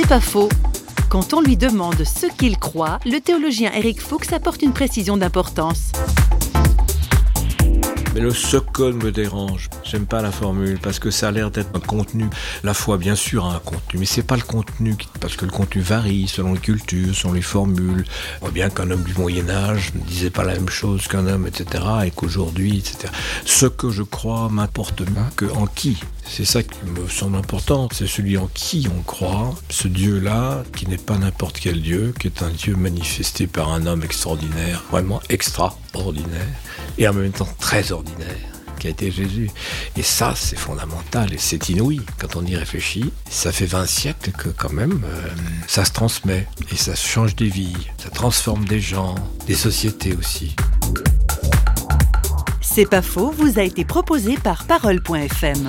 C'est pas faux. Quand on lui demande ce qu'il croit, le théologien Eric Fuchs apporte une précision d'importance. Le second me dérange. J'aime pas la formule parce que ça a l'air d'être un contenu. La foi, bien sûr, a un contenu, mais c'est pas le contenu parce que le contenu varie selon les cultures, selon les formules. On voit bien qu'un homme du Moyen Âge ne disait pas la même chose qu'un homme, etc., et qu'aujourd'hui, etc. Ce que je crois m'importe moins que en qui. C'est ça qui me semble important, c'est celui en qui on croit, ce Dieu-là, qui n'est pas n'importe quel Dieu, qui est un Dieu manifesté par un homme extraordinaire, vraiment extraordinaire, et en même temps très ordinaire qui a été Jésus. Et ça, c'est fondamental et c'est inouï quand on y réfléchit. Ça fait 20 siècles que quand même, euh, ça se transmet et ça change des vies, ça transforme des gens, des sociétés aussi. C'est pas faux, vous a été proposé par Parole.fm.